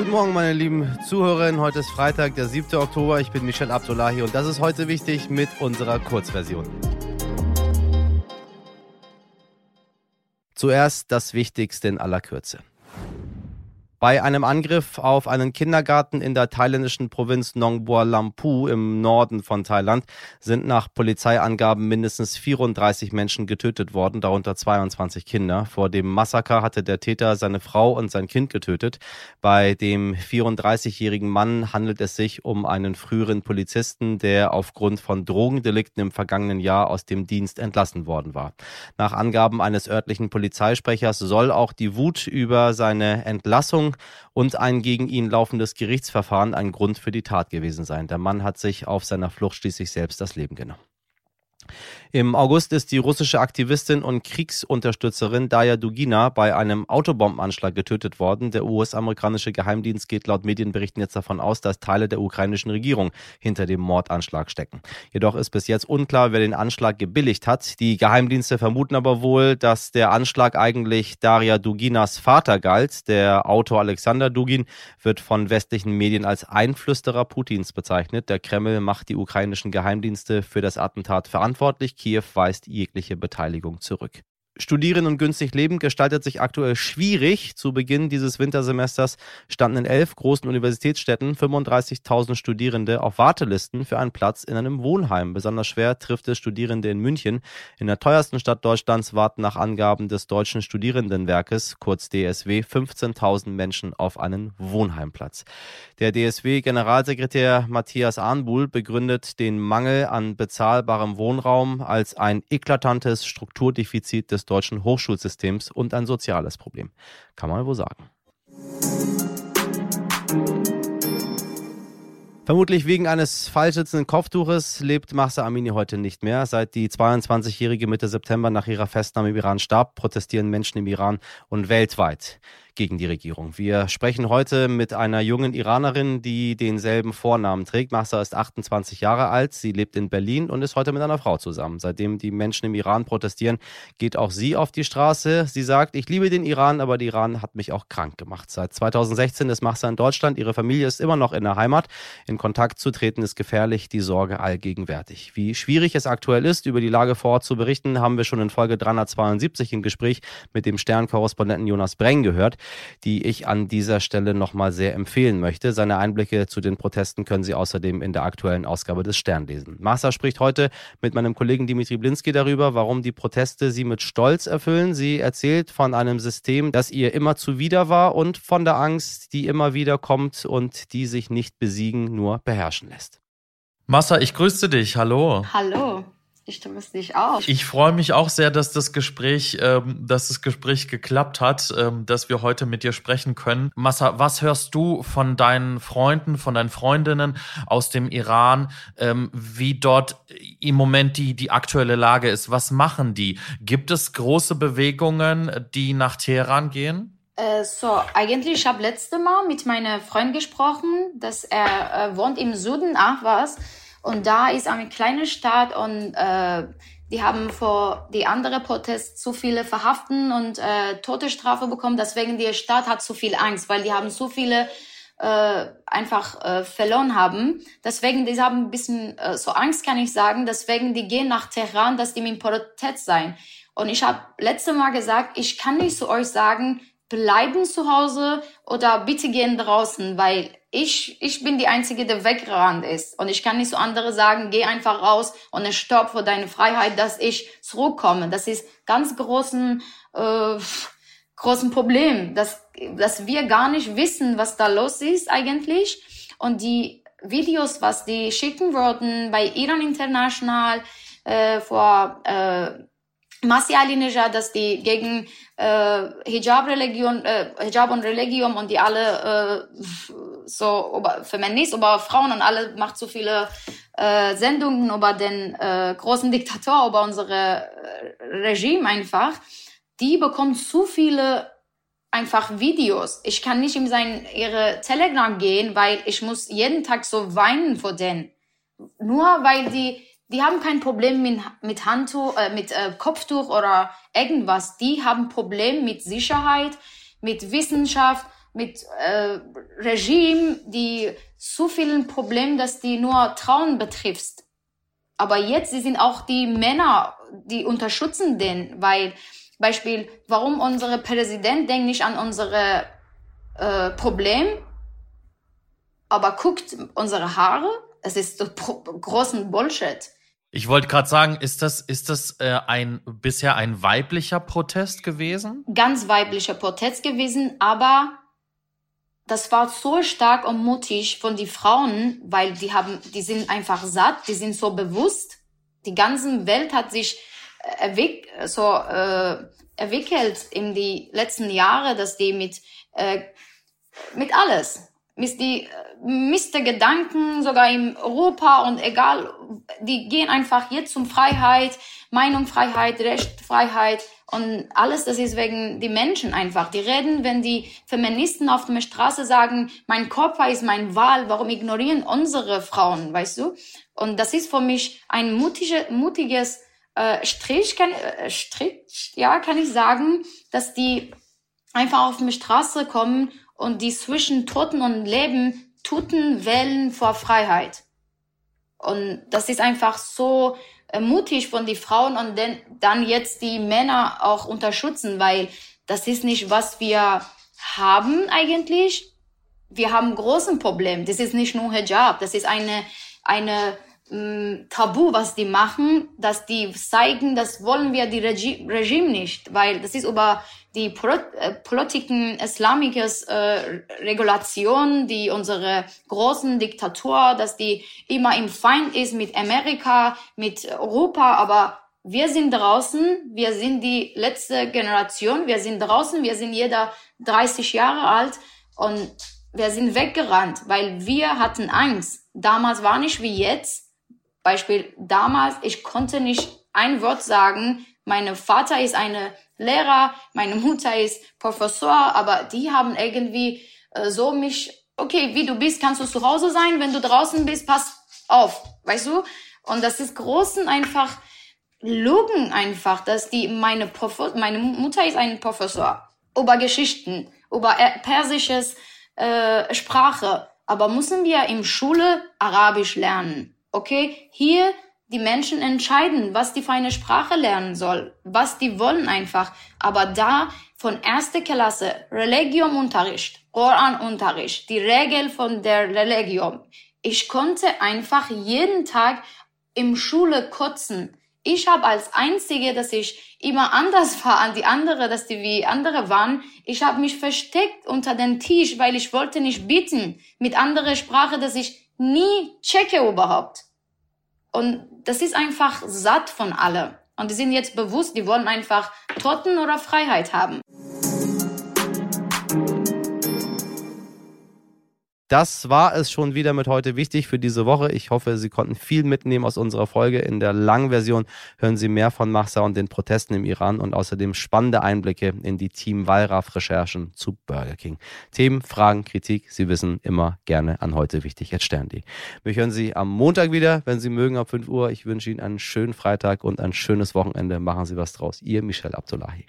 Guten Morgen, meine lieben Zuhörerinnen. Heute ist Freitag, der 7. Oktober. Ich bin Michel Abdullahi und das ist heute wichtig mit unserer Kurzversion. Zuerst das Wichtigste in aller Kürze. Bei einem Angriff auf einen Kindergarten in der thailändischen Provinz Nong Bua Lampu im Norden von Thailand sind nach Polizeiangaben mindestens 34 Menschen getötet worden, darunter 22 Kinder. Vor dem Massaker hatte der Täter seine Frau und sein Kind getötet. Bei dem 34-jährigen Mann handelt es sich um einen früheren Polizisten, der aufgrund von Drogendelikten im vergangenen Jahr aus dem Dienst entlassen worden war. Nach Angaben eines örtlichen Polizeisprechers soll auch die Wut über seine Entlassung und ein gegen ihn laufendes Gerichtsverfahren ein Grund für die Tat gewesen sein. Der Mann hat sich auf seiner Flucht schließlich selbst das Leben genommen. Im August ist die russische Aktivistin und Kriegsunterstützerin Daya Dugina bei einem Autobombenanschlag getötet worden. Der US-amerikanische Geheimdienst geht laut Medienberichten jetzt davon aus, dass Teile der ukrainischen Regierung hinter dem Mordanschlag stecken. Jedoch ist bis jetzt unklar, wer den Anschlag gebilligt hat. Die Geheimdienste vermuten aber wohl, dass der Anschlag eigentlich Daria Duginas Vater galt. Der Autor Alexander Dugin wird von westlichen Medien als Einflüsterer Putins bezeichnet. Der Kreml macht die ukrainischen Geheimdienste für das Attentat verantwortlich. Kiew weist jegliche Beteiligung zurück. Studieren und günstig leben gestaltet sich aktuell schwierig. Zu Beginn dieses Wintersemesters standen in elf großen Universitätsstädten 35.000 Studierende auf Wartelisten für einen Platz in einem Wohnheim. Besonders schwer trifft es Studierende in München. In der teuersten Stadt Deutschlands warten nach Angaben des Deutschen Studierendenwerkes, kurz DSW, 15.000 Menschen auf einen Wohnheimplatz. Der DSW-Generalsekretär Matthias Arnbuhl begründet den Mangel an bezahlbarem Wohnraum als ein eklatantes Strukturdefizit des deutschen Hochschulsystems und ein soziales Problem. Kann man wohl sagen. Vermutlich wegen eines falsch sitzenden Kopftuches lebt Mahsa Amini heute nicht mehr. Seit die 22-Jährige Mitte September nach ihrer Festnahme im Iran starb, protestieren Menschen im Iran und weltweit gegen die Regierung. Wir sprechen heute mit einer jungen Iranerin, die denselben Vornamen trägt. Mahsa ist 28 Jahre alt, sie lebt in Berlin und ist heute mit einer Frau zusammen. Seitdem die Menschen im Iran protestieren, geht auch sie auf die Straße. Sie sagt, ich liebe den Iran, aber der Iran hat mich auch krank gemacht. Seit 2016 ist Mahsa in Deutschland, ihre Familie ist immer noch in der Heimat. In Kontakt zu treten ist gefährlich, die Sorge allgegenwärtig. Wie schwierig es aktuell ist, über die Lage vor Ort zu berichten, haben wir schon in Folge 372 im Gespräch mit dem Sternkorrespondenten Jonas Breng gehört die ich an dieser Stelle nochmal sehr empfehlen möchte. Seine Einblicke zu den Protesten können Sie außerdem in der aktuellen Ausgabe des Stern lesen. Massa spricht heute mit meinem Kollegen Dimitri Blinski darüber, warum die Proteste sie mit Stolz erfüllen. Sie erzählt von einem System, das ihr immer zuwider war und von der Angst, die immer wieder kommt und die sich nicht besiegen, nur beherrschen lässt. Massa, ich grüße dich. Hallo. Hallo. Ich stimme es nicht auf. Ich freue mich auch sehr, dass das Gespräch, ähm, dass das Gespräch geklappt hat, ähm, dass wir heute mit dir sprechen können. Massa, was hörst du von deinen Freunden, von deinen Freundinnen aus dem Iran, ähm, wie dort im Moment die, die aktuelle Lage ist? Was machen die? Gibt es große Bewegungen, die nach Teheran gehen? Äh, so, eigentlich, ich habe letzte Mal mit meinem Freund gesprochen, dass er äh, wohnt im Süden Ahwas. Und da ist eine kleine Stadt und äh, die haben vor die andere Protest zu viele Verhaften und äh, Todesstrafe bekommen. Deswegen die Stadt hat zu viel Angst, weil die haben zu viele äh, einfach äh, verloren haben. Deswegen die haben ein bisschen äh, so Angst, kann ich sagen. Deswegen die gehen nach Teheran, dass die im Protest sein. Und ich habe letzte Mal gesagt, ich kann nicht zu euch sagen, bleiben zu Hause oder bitte gehen draußen, weil ich, ich bin die Einzige, der weggerannt ist. Und ich kann nicht so andere sagen, geh einfach raus und stopp für deine Freiheit, dass ich zurückkomme. Das ist ganz großen, äh, großen Problem, dass, dass wir gar nicht wissen, was da los ist eigentlich. Und die Videos, was die schicken würden bei Iran International äh, vor äh, Masi Alinejad, dass die gegen äh, Hijab-Religion, äh, Hijab und Religion und die alle äh, so über Feminist, über Frauen und alle macht so viele äh, Sendungen über den äh, großen Diktator, über unsere äh, Regime einfach. Die bekommen zu viele einfach Videos. Ich kann nicht in sein ihre Telegram gehen, weil ich muss jeden Tag so weinen vor denen. Nur weil die die haben kein Problem mit, mit Handtuch, äh, mit äh, Kopftuch oder irgendwas. Die haben Problem mit Sicherheit, mit Wissenschaft mit äh, Regime, die so vielen Problemen, dass die nur Trauen betrifft. Aber jetzt sie sind auch die Männer, die unterstützen den, weil Beispiel, warum unsere Präsident denkt nicht an unsere äh, Problem, aber guckt unsere Haare, es ist so großen Bullshit. Ich wollte gerade sagen, ist das, ist das äh, ein bisher ein weiblicher Protest gewesen? Ganz weiblicher Protest gewesen, aber das war so stark und mutig von die Frauen, weil die haben, die sind einfach satt, die sind so bewusst. Die ganze Welt hat sich äh, erwick, so äh, entwickelt in die letzten Jahre, dass die mit äh, mit alles mit die Miste Gedanken sogar in Europa und egal, die gehen einfach jetzt zum Freiheit, Meinungsfreiheit, Rechtfreiheit und alles, das ist wegen die Menschen einfach. Die reden, wenn die Feministen auf der Straße sagen, mein Körper ist mein Wahl, warum ignorieren unsere Frauen, weißt du? Und das ist für mich ein mutige, mutiges äh, Strich, kann, äh, Strich, ja, kann ich sagen, dass die einfach auf die Straße kommen und die zwischen Toten und Leben Tuten wählen vor Freiheit. Und das ist einfach so äh, mutig von die Frauen und dann, dann jetzt die Männer auch unterstützen, weil das ist nicht, was wir haben eigentlich. Wir haben ein großes Problem. Das ist nicht nur Hijab. Das ist eine, eine ähm, Tabu, was die machen, dass die zeigen, das wollen wir die Regi Regime nicht, weil das ist über die äh, Politiken islamikes äh, Regulation, die unsere großen Diktatur, dass die immer im Feind ist mit Amerika, mit Europa, aber wir sind draußen, wir sind die letzte Generation, wir sind draußen, wir sind jeder 30 Jahre alt und wir sind weggerannt, weil wir hatten Angst. Damals war nicht wie jetzt Beispiel damals, ich konnte nicht ein Wort sagen. Mein Vater ist eine Lehrer, meine Mutter ist Professor, aber die haben irgendwie äh, so mich, okay, wie du bist, kannst du zu Hause sein, wenn du draußen bist, pass auf, weißt du? Und das ist großen einfach Lügen einfach, dass die meine Prof meine Mutter ist ein Professor über Geschichten, über persisches äh, Sprache, aber müssen wir im Schule Arabisch lernen? Okay, hier die Menschen entscheiden, was die für eine Sprache lernen soll, was die wollen einfach. Aber da von erster Klasse Religionunterricht, Koranunterricht, die Regel von der Religion. Ich konnte einfach jeden Tag im Schule kotzen. Ich habe als einzige, dass ich immer anders war an die andere, dass die wie andere waren. Ich habe mich versteckt unter den Tisch, weil ich wollte nicht bieten mit anderer Sprache, dass ich nie checke überhaupt. Und das ist einfach satt von alle. Und die sind jetzt bewusst, die wollen einfach Toten oder Freiheit haben. Das war es schon wieder mit heute wichtig für diese Woche. Ich hoffe, Sie konnten viel mitnehmen aus unserer Folge. In der langen Version hören Sie mehr von Mahsa und den Protesten im Iran und außerdem spannende Einblicke in die Team Wallraff-Recherchen zu Burger King. Themen, Fragen, Kritik, Sie wissen immer gerne an heute wichtig at stern.de. Mich hören Sie am Montag wieder, wenn Sie mögen, ab 5 Uhr. Ich wünsche Ihnen einen schönen Freitag und ein schönes Wochenende. Machen Sie was draus. Ihr Michel Abdullahi.